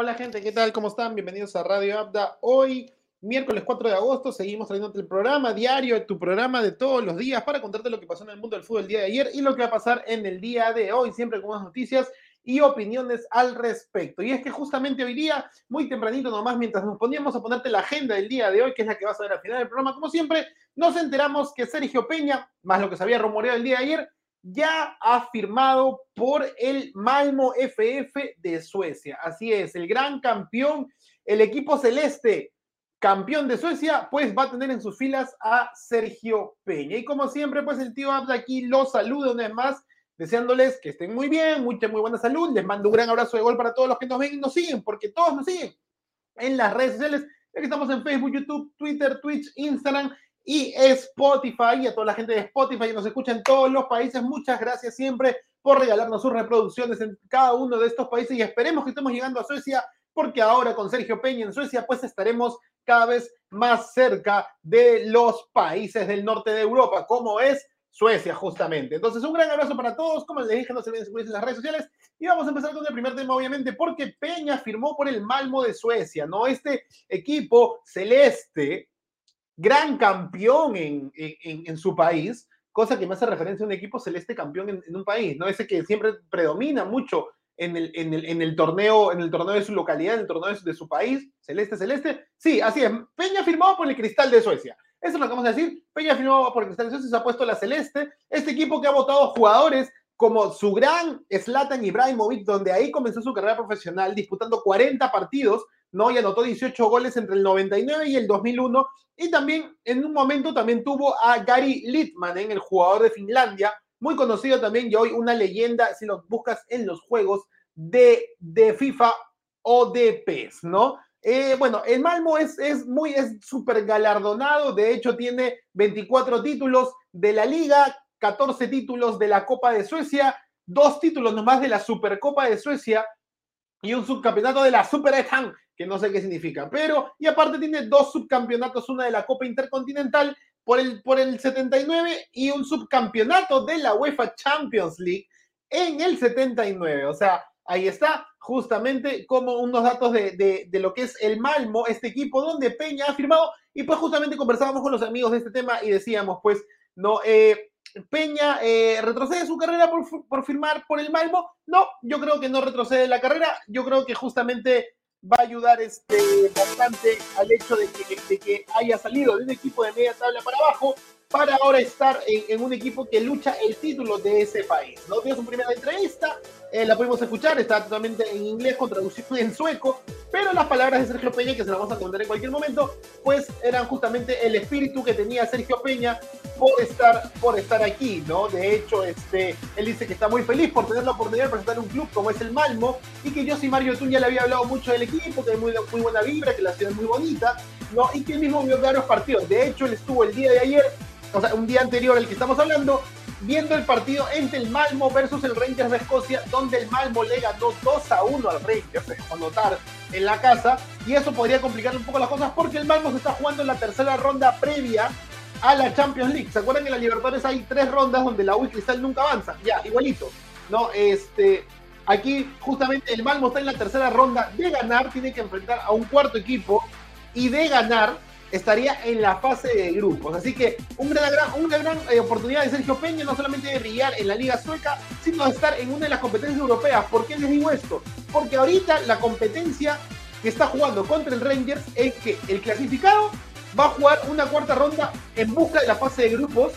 Hola gente, ¿qué tal? ¿Cómo están? Bienvenidos a Radio Abda. Hoy, miércoles 4 de agosto, seguimos trayéndote el programa diario, tu programa de todos los días para contarte lo que pasó en el mundo del fútbol el día de ayer y lo que va a pasar en el día de hoy, siempre con unas noticias y opiniones al respecto. Y es que justamente hoy día, muy tempranito nomás, mientras nos poníamos a ponerte la agenda del día de hoy, que es la que vas a ver al final del programa, como siempre, nos enteramos que Sergio Peña, más lo que se había rumoreado el día de ayer, ya ha firmado por el Malmo FF de Suecia. Así es, el gran campeón, el equipo celeste, campeón de Suecia, pues va a tener en sus filas a Sergio Peña. Y como siempre, pues el tío Abda aquí los saluda una vez más, deseándoles que estén muy bien, mucha, muy buena salud. Les mando un gran abrazo de gol para todos los que nos ven y nos siguen, porque todos nos siguen en las redes sociales. Ya que estamos en Facebook, YouTube, Twitter, Twitch, Instagram y Spotify, y a toda la gente de Spotify que nos escucha en todos los países, muchas gracias siempre por regalarnos sus reproducciones en cada uno de estos países y esperemos que estemos llegando a Suecia porque ahora con Sergio Peña en Suecia pues estaremos cada vez más cerca de los países del norte de Europa, como es Suecia justamente. Entonces un gran abrazo para todos, como les dije, no se olviden suscribirse en las redes sociales y vamos a empezar con el primer tema obviamente porque Peña firmó por el Malmo de Suecia, ¿no? Este equipo celeste gran campeón en, en, su país, cosa que me hace referencia a un equipo celeste campeón en, un país, ¿no? Ese que siempre predomina mucho en el, en el, en el, torneo, en el torneo de su localidad, en el torneo de su, país, celeste, celeste. Sí, así es. Peña firmado por el Cristal de Suecia. Eso es lo que vamos a decir. Peña firmado por el Cristal de Suecia, se ha puesto la celeste. Este equipo que ha votado jugadores como su gran Zlatan Ibrahimovic, donde ahí comenzó su carrera profesional, disputando 40 partidos ¿no? Y anotó 18 goles entre el 99 y el 2001. Y también en un momento también tuvo a Gary Littmanen, el jugador de Finlandia, muy conocido también y hoy una leyenda si lo buscas en los juegos de, de FIFA o de PES, ¿no? Eh, bueno, el Malmo es, es muy, es súper galardonado, de hecho tiene 24 títulos de la liga, 14 títulos de la Copa de Suecia, dos títulos nomás de la Supercopa de Suecia y un subcampeonato de la Super que no sé qué significa, pero, y aparte tiene dos subcampeonatos, una de la Copa Intercontinental por el, por el 79 y un subcampeonato de la UEFA Champions League en el 79. O sea, ahí está justamente como unos datos de, de, lo que es el Malmo, este equipo donde Peña ha firmado, y pues justamente conversábamos con los amigos de este tema y decíamos, pues, no, eh, Peña eh, retrocede su carrera por, por, firmar por el Malmo. No, yo creo que no retrocede la carrera. Yo creo que justamente va a ayudar este, bastante al hecho de que, de que haya salido de un equipo de media tabla para abajo para ahora estar en, un equipo que lucha el título de ese país. ¿no? Tienes una primera entrevista, eh, la pudimos escuchar, está totalmente en inglés con traducción en sueco, pero las palabras de Sergio Peña, que se las vamos a contar en cualquier momento, pues eran justamente el espíritu que tenía Sergio Peña por estar, por estar aquí, ¿no? De hecho, este, él dice que está muy feliz por tener la oportunidad de presentar un club como es el Malmo, y que yo sí Mario Tun ya le había hablado mucho del equipo, que hay muy, muy buena vibra, que la ciudad es muy bonita, ¿no? Y que él mismo vio varios partidos. De hecho, él estuvo el día de ayer o sea, un día anterior al que estamos hablando, viendo el partido entre el Malmo versus el Rangers de Escocia, donde el Malmo le ganó 2 a 1 al Rangers, a notar en la casa, y eso podría complicar un poco las cosas porque el Malmo se está jugando en la tercera ronda previa a la Champions League. ¿Se acuerdan que en la Libertadores hay tres rondas donde la U Cristal nunca avanza? Ya, igualito. No, este, aquí justamente el Malmo está en la tercera ronda de ganar, tiene que enfrentar a un cuarto equipo y de ganar estaría en la fase de grupos. Así que una gran, una gran eh, oportunidad de Sergio Peña, no solamente de brillar en la Liga Sueca, sino de estar en una de las competencias europeas. ¿Por qué les digo esto? Porque ahorita la competencia que está jugando contra el Rangers es que el clasificado va a jugar una cuarta ronda en busca de la fase de grupos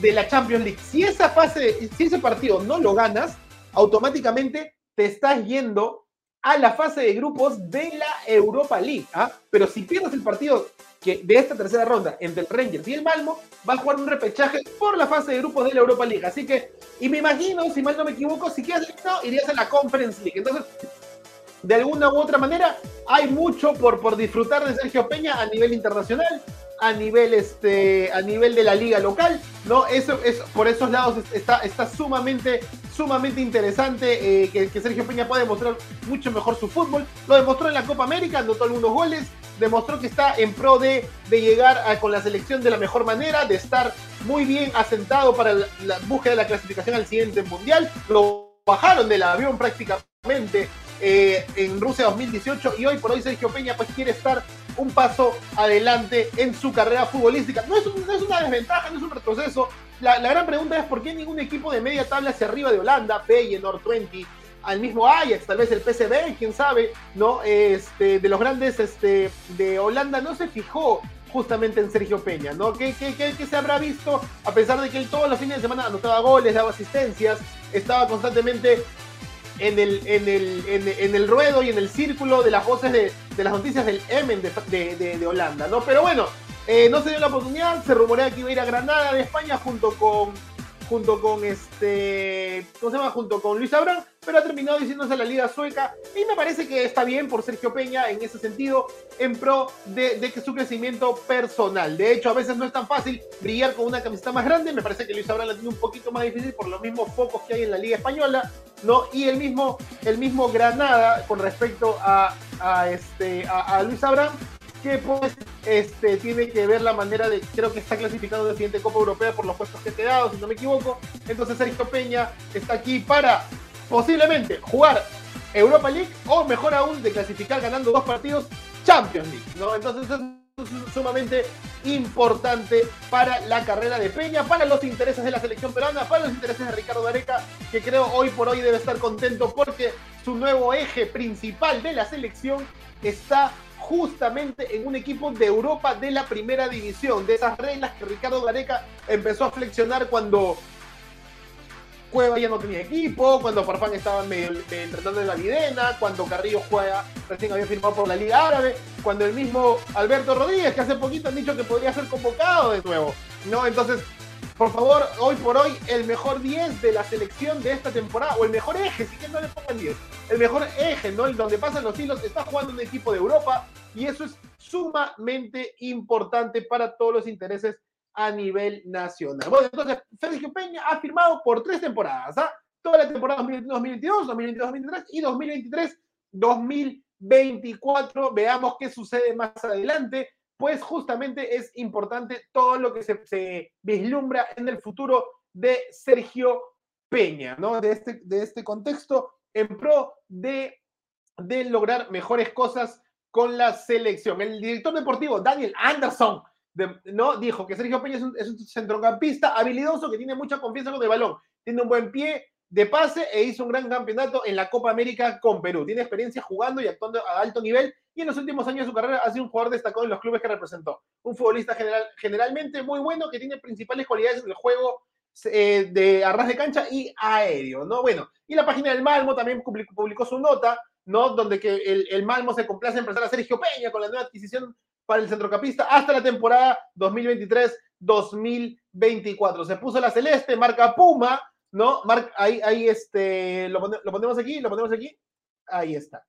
de la Champions League. Si esa fase, si ese partido no lo ganas, automáticamente te estás yendo a la fase de grupos de la Europa League. ¿ah? Pero si pierdes el partido de esta tercera ronda entre el Rangers y el Malmo, va a jugar un repechaje por la fase de grupos de la Europa League. Así que, y me imagino, si mal no me equivoco, si quedas listo, irías a la Conference League. Entonces, de alguna u otra manera, hay mucho por, por disfrutar de Sergio Peña a nivel internacional, a nivel, este, a nivel de la liga local, ¿no? Eso es, por esos lados está, está sumamente, sumamente interesante eh, que, Sergio Peña pueda demostrar mucho mejor su fútbol. Lo demostró en la Copa América, anotó algunos goles, demostró que está en pro de, de llegar con la selección de la mejor manera, de estar muy bien asentado para la, búsqueda de la clasificación al siguiente mundial. Lo bajaron del avión prácticamente eh, en Rusia 2018 y hoy por hoy Sergio Peña pues quiere estar un paso adelante en su carrera futbolística. No es, una desventaja, no es un retroceso. La, gran pregunta es por qué ningún equipo de media tabla hacia arriba de Holanda, Feyenoord 20, al mismo Ajax, tal vez el PSV, quién sabe, ¿no? Este, de los grandes este, de Holanda no se fijó justamente en Sergio Peña, ¿no? ¿Qué, qué, se habrá visto? A pesar de que él todos los fines de semana anotaba goles, daba asistencias, estaba constantemente en el, en el, en, el ruedo y en el círculo de las voces de, las noticias del Emen de, de, Holanda, ¿no? Pero bueno, eh, no se dio la oportunidad, se rumorea que iba a ir a Granada de España junto con junto con este, ¿cómo se llama? Junto con Luis Abraham, pero ha terminado diciéndose la Liga Sueca y me parece que está bien por Sergio Peña en ese sentido, en pro de, que su crecimiento personal. De hecho, a veces no es tan fácil brillar con una camiseta más grande, me parece que Luis Abraham la tiene un poquito más difícil por los mismos focos que hay en la Liga Española, ¿no? Y el mismo, el mismo Granada con respecto a, este, a Luis Abraham que pues este, tiene que ver la manera de, creo que está clasificado de siguiente Copa Europea por los puestos que te he dado, si no me equivoco. Entonces Sergio Peña está aquí para posiblemente jugar Europa League o mejor aún de clasificar ganando dos partidos Champions League, ¿no? Entonces es sumamente importante para la carrera de Peña, para los intereses de la selección peruana, para los intereses de Ricardo Gareca, que creo hoy por hoy debe estar contento porque su nuevo eje principal de la selección está justamente en un equipo de Europa de la primera división, de esas reglas que Ricardo Gareca empezó a flexionar cuando Cueva ya no tenía equipo, cuando Farfán estaba medio entrenando en la Videna, cuando Carrillo juega, recién había firmado por la Liga Árabe, cuando el mismo Alberto Rodríguez, que hace poquito han dicho que podría ser convocado de nuevo, ¿no? Entonces, por favor, hoy por hoy, el mejor 10 de la selección de esta temporada, o el mejor eje, si que no le pongan 10, el mejor eje, ¿no? El donde pasan los hilos, está jugando un equipo de Europa, y eso es sumamente importante para todos los intereses a nivel nacional. Bueno, entonces, Sergio Peña ha firmado por tres temporadas, ¿ah? Toda la temporada 2022, 2022-2023 y 2023-2024. Veamos qué sucede más adelante pues justamente es importante todo lo que se, vislumbra en el futuro de Sergio Peña, ¿no? De este, de este contexto en pro de, de lograr mejores cosas con la selección. El director deportivo Daniel Anderson ¿no? dijo que Sergio Peña es un, es un, centrocampista habilidoso que tiene mucha confianza con el balón, tiene un buen pie de pase e hizo un gran campeonato en la Copa América con Perú. Tiene experiencia jugando y actuando a alto nivel y en los últimos años de su carrera ha sido un jugador destacado en los clubes que representó. Un futbolista general, generalmente muy bueno que tiene principales cualidades en el juego eh, de arras de cancha y aéreo, ¿no? Bueno, y la página del Malmo también publicó, su nota, ¿no? Donde que el, el, Malmo se complace en presentar a Sergio Peña con la nueva adquisición para el centrocampista hasta la temporada 2023-2024. Se puso la celeste, marca Puma, ¿no? Mar ahí, ahí este, lo, lo ponemos aquí, lo ponemos aquí, ahí está.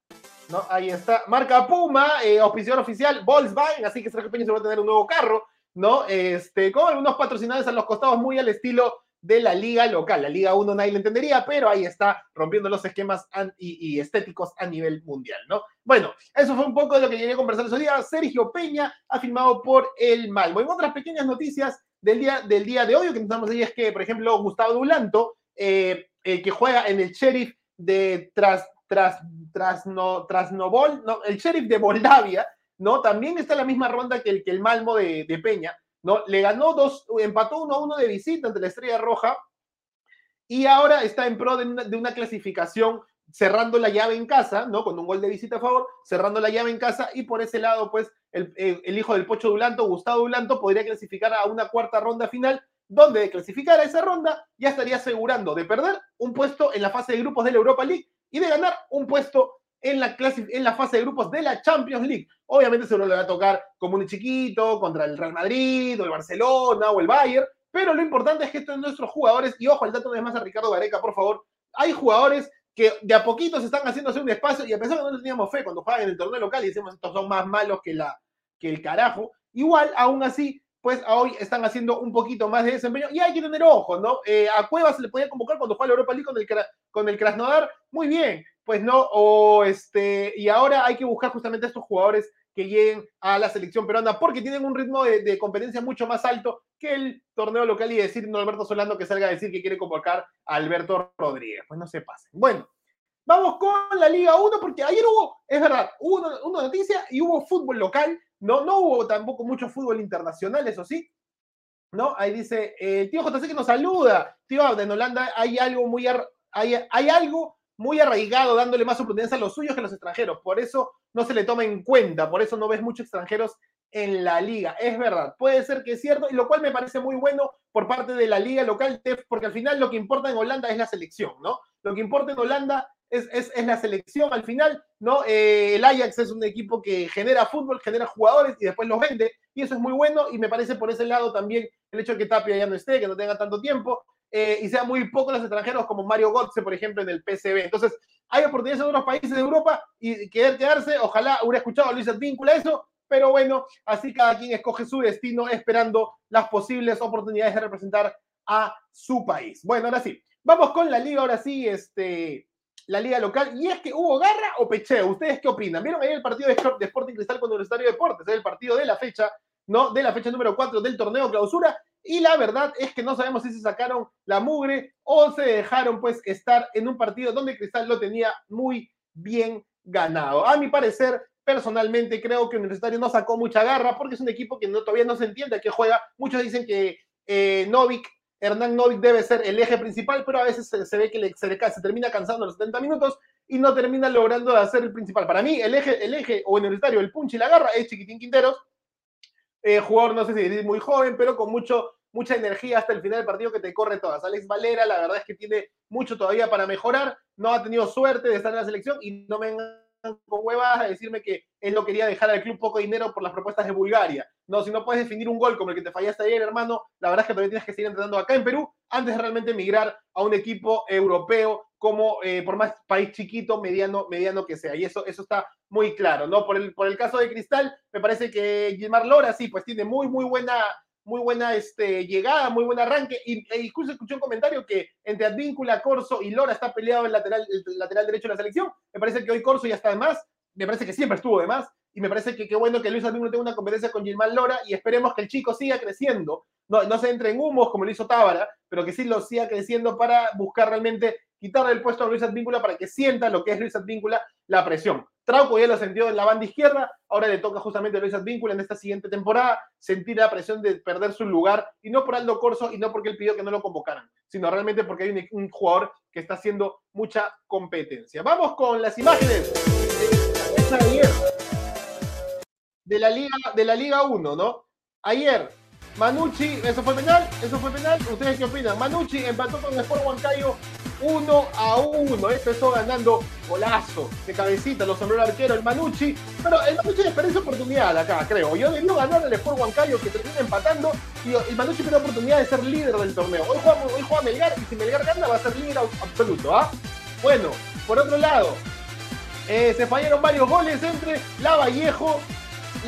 ¿no? Ahí está. Marca Puma, eh, auspiciador oficial, Volkswagen, así que Sergio Peña se va a tener un nuevo carro, ¿no? Este, con algunos patrocinadores a los costados muy al estilo de la liga local. La Liga 1 nadie le entendería, pero ahí está rompiendo los esquemas y, estéticos a nivel mundial, ¿no? Bueno, eso fue un poco de lo que quería conversar ese día. Sergio Peña ha firmado por el Malmo. En otras pequeñas noticias del día, del día de hoy, lo que nos ahí es que, por ejemplo, Gustavo Dulanto, eh, que juega en el Sheriff de tras, tras, tras, no, tras no, el sheriff de Moldavia, ¿no? También está en la misma ronda que el, que el Malmo de, Peña, ¿no? Le ganó dos, empató uno a uno de visita ante la Estrella Roja y ahora está en pro de una, clasificación cerrando la llave en casa, ¿no? Con un gol de visita a favor, cerrando la llave en casa y por ese lado, pues, el, el hijo del Pocho Dulanto, Gustavo Dulanto, podría clasificar a una cuarta ronda final donde de clasificar a esa ronda ya estaría asegurando de perder un puesto en la fase de grupos de la Europa League y de ganar un puesto en la, fase de grupos de la Champions League. Obviamente se lo le va a tocar como un chiquito contra el Real Madrid o el Barcelona o el Bayern, pero lo importante es que estos nuestros jugadores, y ojo, el dato de más a Ricardo Gareca, por favor, hay jugadores que de a poquito se están haciéndose un espacio y a pesar de que no teníamos fe cuando juegan en el torneo local y decimos estos son más malos que, la, que el carajo, igual, aún así, pues hoy están haciendo un poquito más de desempeño. Y hay que tener ojo, ¿no? Eh, a Cuevas se le podía convocar cuando juega la Europa League con el, con el Krasnodar, muy bien, pues no, o este, y ahora hay que buscar justamente a estos jugadores que lleguen a la selección peruana porque tienen un ritmo de, competencia mucho más alto que el torneo local. Y decir no Alberto Solano que salga a decir que quiere convocar a Alberto Rodríguez, pues no se pasen. Bueno, Vamos con la Liga 1, porque ayer hubo, es verdad, hubo una, una noticia y hubo fútbol local, no, no hubo tampoco mucho fútbol internacional, eso sí, ¿no? Ahí dice, el eh, tío JC que nos saluda. Tío, en Holanda hay algo muy, hay, hay algo muy arraigado, dándole más oportunidades a los suyos que a los extranjeros. Por eso no se le toma en cuenta, por eso no ves muchos extranjeros en la liga. Es verdad, puede ser que es cierto, y lo cual me parece muy bueno por parte de la liga local, porque al final lo que importa en Holanda es la selección, ¿no? Lo que importa en Holanda es, es, la selección al final, ¿no? Eh, el Ajax es un equipo que genera fútbol, genera jugadores y después los vende, y eso es muy bueno, y me parece por ese lado también el hecho de que Tapia ya no esté, que no tenga tanto tiempo, eh, y sea muy pocos los extranjeros como Mario Götze, por ejemplo, en el PCB. Entonces, hay oportunidades en otros países de Europa y querer quedarse, ojalá hubiera escuchado a Luis Advíncula eso, pero bueno, así cada quien escoge su destino esperando las posibles oportunidades de representar a su país. Bueno, ahora sí, vamos con la liga, ahora sí, este, la liga local. Y es que hubo garra o pecheo. ¿Ustedes qué opinan? ¿Vieron ahí el partido de Sporting Cristal con Universitario de Deportes? Es el partido de la fecha, ¿no? De la fecha número 4 del torneo clausura. Y la verdad es que no sabemos si se sacaron la mugre o se dejaron pues estar en un partido donde Cristal lo tenía muy bien ganado. A mi parecer, personalmente creo que Universitario no sacó mucha garra porque es un equipo que todavía no se entiende a qué juega. Muchos dicen que eh, Novik, Hernán Novik debe ser el eje principal, pero a veces se, ve que le, se, se, termina cansando los 70 minutos y no termina logrando hacer el principal. Para mí, el eje, el eje o Universitario, el punch y la garra es Chiquitín Quinteros. Eh, jugador, no sé si muy joven, pero con mucho, mucha energía hasta el final del partido que te corre todas. Alex Valera, la verdad es que tiene mucho todavía para mejorar. No ha tenido suerte de estar en la selección y no me con huevas a decirme que él no quería dejar al club poco dinero por las propuestas de Bulgaria. No, si no puedes definir un gol como el que te fallaste ayer, hermano, la verdad es que todavía tienes que seguir entrenando acá en Perú antes de realmente emigrar a un equipo europeo como eh, por más país chiquito, mediano, mediano que sea. Y eso, eso está muy claro, ¿no? Por el, por el caso de Cristal, me parece que Gilmar Lora sí, pues tiene muy, muy buena muy buena este, llegada, muy buen arranque. Y e incluso escuché un comentario que entre Advíncula, Corso y Lora está peleado el lateral, el lateral derecho de la selección. Me parece que hoy Corso ya está de más. Me parece que siempre estuvo de más. Y me parece que qué bueno que Luis Advíncula tenga una competencia con Gilmán Lora y esperemos que el chico siga creciendo. No, no se entre en humos como lo hizo Tábara, pero que sí lo siga creciendo para buscar realmente quitarle el puesto a Luis Advíncula para que sienta lo que es Luis Advíncula, la presión. Trauco ya lo sintió en la banda izquierda, ahora le toca justamente a Luis Advíncula en esta siguiente temporada sentir la presión de perder su lugar, y no por Aldo Corso y no porque él pidió que no lo convocaran, sino realmente porque hay un, jugador que está haciendo mucha competencia. Vamos con las imágenes de la Liga, de la Liga 1, ¿no? Ayer Manucci, ¿eso fue penal? ¿Eso fue penal? ¿Ustedes qué opinan? Manucci empató con el Sport Huancayo 1 a 1. Empezó ganando golazo de cabecita, los sombrero arquero, el Manucci. Pero el Manucci desperdició oportunidad acá, creo. Yo debió ganar el Sport Huancayo que termina empatando. Y el Manucci tiene oportunidad de ser líder del torneo. Hoy juega, hoy juega Melgar y si Melgar gana va a ser líder absoluto. ¿ah? Bueno, por otro lado, eh, se fallaron varios goles entre La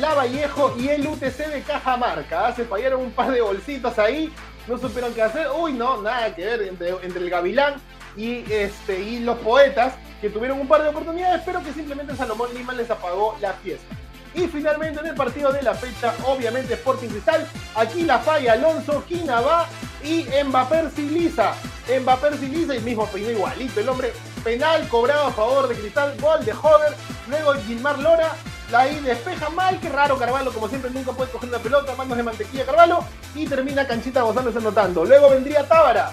Vallejo la Vallejo y el UTC de Cajamarca. Se fallaron un par de bolsitos ahí, no supieron qué hacer. Uy, no, nada que ver entre, el Gavilán y, este, y los poetas, que tuvieron un par de oportunidades, pero que simplemente Salomón Lima les apagó la fiesta. Y finalmente en el partido de la fecha, obviamente Sporting Cristal, aquí la falla Alonso, Quina va y Mbappé Siliza. Mbappé Siliza y mismo peinó igualito. El hombre penal cobrado a favor de Cristal, gol de Hover. Luego Gilmar Lora ahí despeja mal, qué raro Carvalho, como siempre nunca puede coger una pelota, manos de mantequilla Carvalho, y termina Canchita González anotando. Luego vendría Tábara.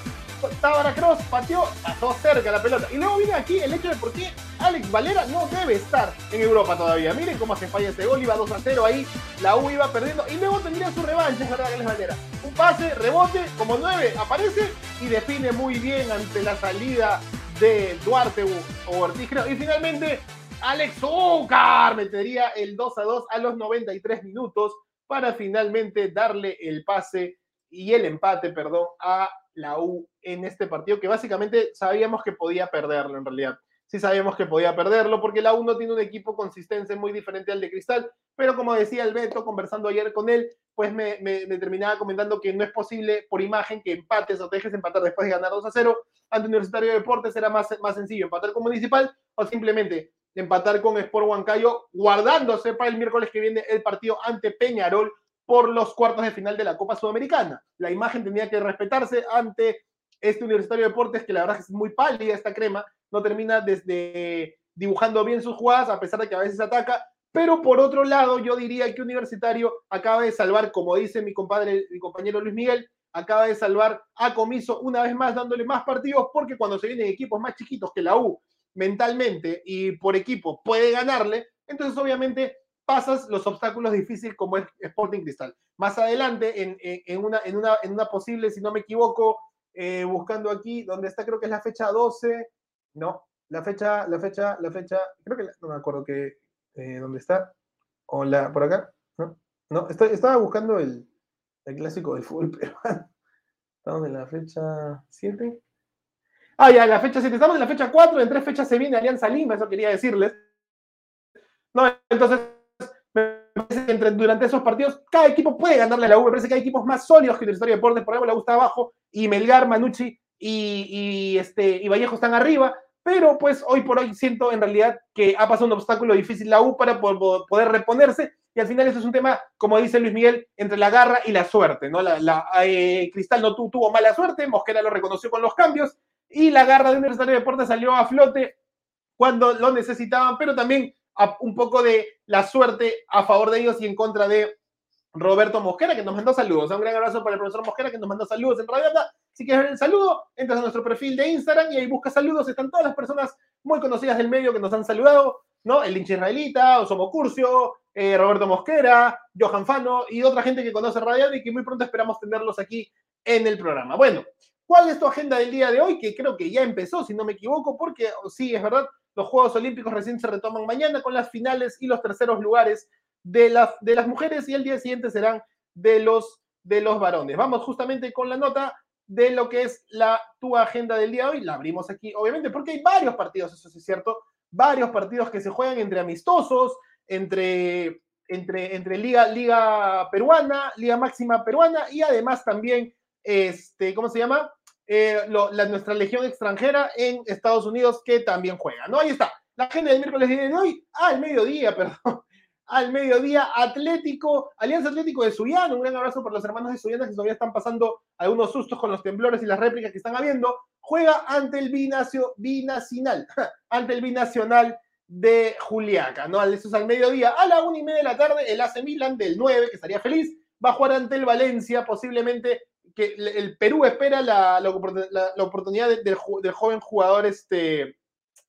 Tábara Cross pateó, pasó cerca la pelota. Y luego viene aquí el hecho de por qué Alex Valera no debe estar en Europa todavía. Miren cómo se falla ese gol, iba 2 a 0 ahí, la U iba perdiendo. Y luego tendría su revancha, es Alex Valera. Un pase, rebote, como 9, aparece y define muy bien ante la salida de Duarte o Ortiz, Y finalmente Alex Zúcar metería el 2 a 2 a los 93 minutos para finalmente darle el pase y el empate, perdón, a la U en este partido que básicamente sabíamos que podía perderlo en realidad. Sí sabíamos que podía perderlo porque la U no tiene un equipo consistente muy diferente al de Cristal, pero como decía el Beto conversando ayer con él, pues me, terminaba comentando que no es posible por imagen que empates o dejes empatar después de ganar 2 a 0 ante Universitario de Deportes, era más, más sencillo empatar con Municipal o simplemente empatar con Sport Huancayo, guardándose para el miércoles que viene el partido ante Peñarol por los cuartos de final de la Copa Sudamericana. La imagen tenía que respetarse ante este Universitario de Deportes, que la verdad es muy pálida esta crema, no termina desde dibujando bien sus jugadas, a pesar de que a veces ataca. Pero por otro lado, yo diría que Universitario acaba de salvar, como dice mi compadre, mi compañero Luis Miguel, acaba de salvar a Comiso una vez más dándole más partidos, porque cuando se vienen equipos más chiquitos que la U mentalmente y por equipo puede ganarle, entonces obviamente pasas los obstáculos difíciles como es Sporting Cristal. Más adelante, en, una, en, una, en una posible, si no me equivoco, eh, buscando aquí, donde está, creo que es la fecha 12, no, la fecha, la fecha, la fecha, creo que no me acuerdo que, eh, dónde está, o la, por acá, no, no, estaba buscando el, el clásico del fútbol peruano. Estamos en la fecha 7. Ah, ya, la fecha 7. Estamos en la fecha 4. En tres fechas se viene Alianza Lima, eso quería decirles. No, entonces, me parece que entre, durante esos partidos, cada equipo puede ganarle a la U. Me parece que hay equipos más sólidos que Universitario de Deportes. Por ejemplo, la U está abajo y Melgar, Manucci y, este, y Vallejo están arriba. Pero pues hoy por hoy siento en realidad que ha pasado un obstáculo difícil la U para poder reponerse y al final eso es un tema, como dice Luis Miguel, entre la garra y la suerte, ¿no? La, eh, Cristal no tuvo mala suerte, Mosquera lo reconoció con los cambios, y la garra de Universitario de Deportes salió a flote cuando lo necesitaban, pero también un poco de la suerte a favor de ellos y en contra de Roberto Mosquera, que nos mandó saludos. Un gran abrazo para el profesor Mosquera, que nos mandó saludos en Radio Si quieres ver el saludo, entras a nuestro perfil de Instagram y ahí buscas saludos. Están todas las personas muy conocidas del medio que nos han saludado, ¿no? El hincha israelita, Osomo Curcio, eh, Roberto Mosquera, Johan Fano y otra gente que conoce Radio y que muy pronto esperamos tenerlos aquí en el programa. Bueno, ¿cuál es tu agenda del día de hoy? Que creo que ya empezó, si no me equivoco, porque oh, sí, es verdad, los Juegos Olímpicos recién se retoman mañana con las finales y los terceros lugares de, las de las mujeres y el día siguiente serán de los, de los varones. Vamos justamente con la nota de lo que es la tu agenda del día de hoy. La abrimos aquí, obviamente, porque hay varios partidos, eso sí es cierto, varios partidos que se juegan entre amistosos, entre, entre, entre Liga, Liga Peruana, Liga Máxima Peruana y además también, este, ¿cómo se llama? Eh, nuestra legión extranjera en Estados Unidos que también juega, ¿no? Ahí está. La agenda del miércoles de hoy, al mediodía, perdón, al mediodía, Atlético, Alianza Atlético de Suyana, un gran abrazo por los hermanos de Suyana que todavía están pasando algunos sustos con los temblores y las réplicas que están habiendo, juega ante el binacio, binacional, ante el binacional de Juliaca, ¿no? Eso es al mediodía. A la una y media de la tarde, el AC Milan del 9, que estaría feliz, va a jugar ante el Valencia, posiblemente que el Perú espera la, oportunidad del, joven jugador, este,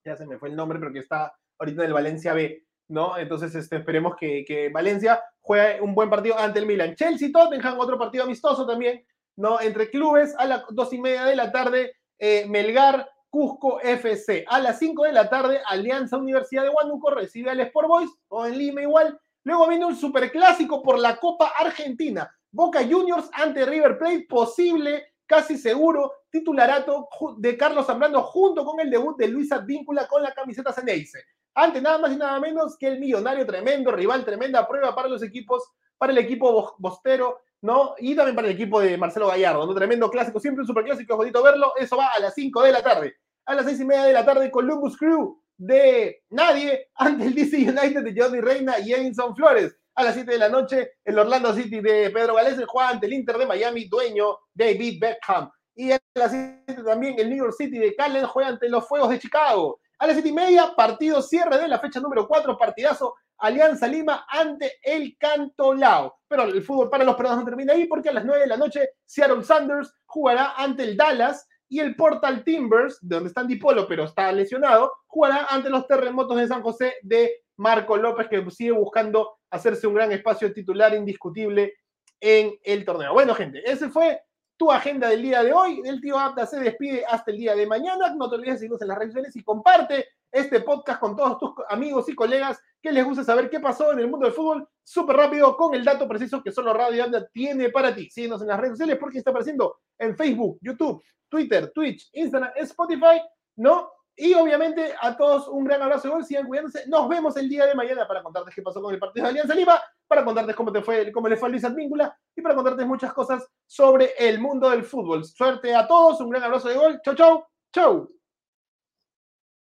ya se me fue el nombre, pero que está ahorita en el Valencia B, ¿no? Entonces este, esperemos que, Valencia juegue un buen partido ante el Milan. Chelsea, Tottenham, otro partido amistoso también, ¿no? Entre clubes, a las dos y media de la tarde, eh, Melgar Cusco FC. A las 5 de la tarde, Alianza Universidad de Huánuco recibe al Sport Boys, o en Lima igual. Luego viene un superclásico por la Copa Argentina. Boca Juniors ante River Plate, posible, casi seguro, titularato de Carlos Zambrano junto con el debut de Luis Advíncula con la camiseta Ceneice. Ante nada más y nada menos que el millonario tremendo, rival tremenda prueba para los equipos, para el equipo bostero, ¿no? Y también para el equipo de Marcelo Gallardo, ¿no? Tremendo clásico, siempre un superclásico, es bonito verlo. Eso va a las 5 de la tarde. A las 6 y media de la tarde, Columbus Crew de Nadie ante el DC United de Johnny Reina y Edinson Flores. A las 7 de la noche, el Orlando City de Pedro Galés juega ante el Inter de Miami, dueño David Beckham. Y a las 7 también el New York City de Callen juega ante los Fuegos de Chicago. A las 7 y media, partido cierre de la fecha número 4, partidazo Alianza Lima ante el Cantolao. Pero el fútbol para los peruanos no termina ahí porque a las 9 de la noche Seattle Sanders jugará ante el Dallas y el Portal Timbers, de donde está Dipolo pero está lesionado, jugará ante los terremotos de San José de Marco López, que sigue buscando hacerse un gran espacio titular indiscutible en el torneo. Bueno, gente, ese fue tu agenda del día de hoy. El tío Abda se despide hasta el día de mañana. No te olvides de seguirnos en las redes sociales y comparte este podcast con todos tus amigos y colegas que les gusta saber qué pasó en el mundo del fútbol súper rápido con el dato preciso que solo Radio Abda tiene para ti. Síguenos en las redes sociales porque está apareciendo en Facebook, YouTube, Twitter, Twitch, Instagram, Spotify, ¿no? Y obviamente a todos un gran abrazo de gol, sigan cuidándose. Nos vemos el día de mañana para contarles qué pasó con el partido de Alianza Lima, para contarles cómo, te fue, cómo le fue a Luis Advíncula y para contarles muchas cosas sobre el mundo del fútbol. Suerte a todos, un gran abrazo de gol. Chau, chau, chau.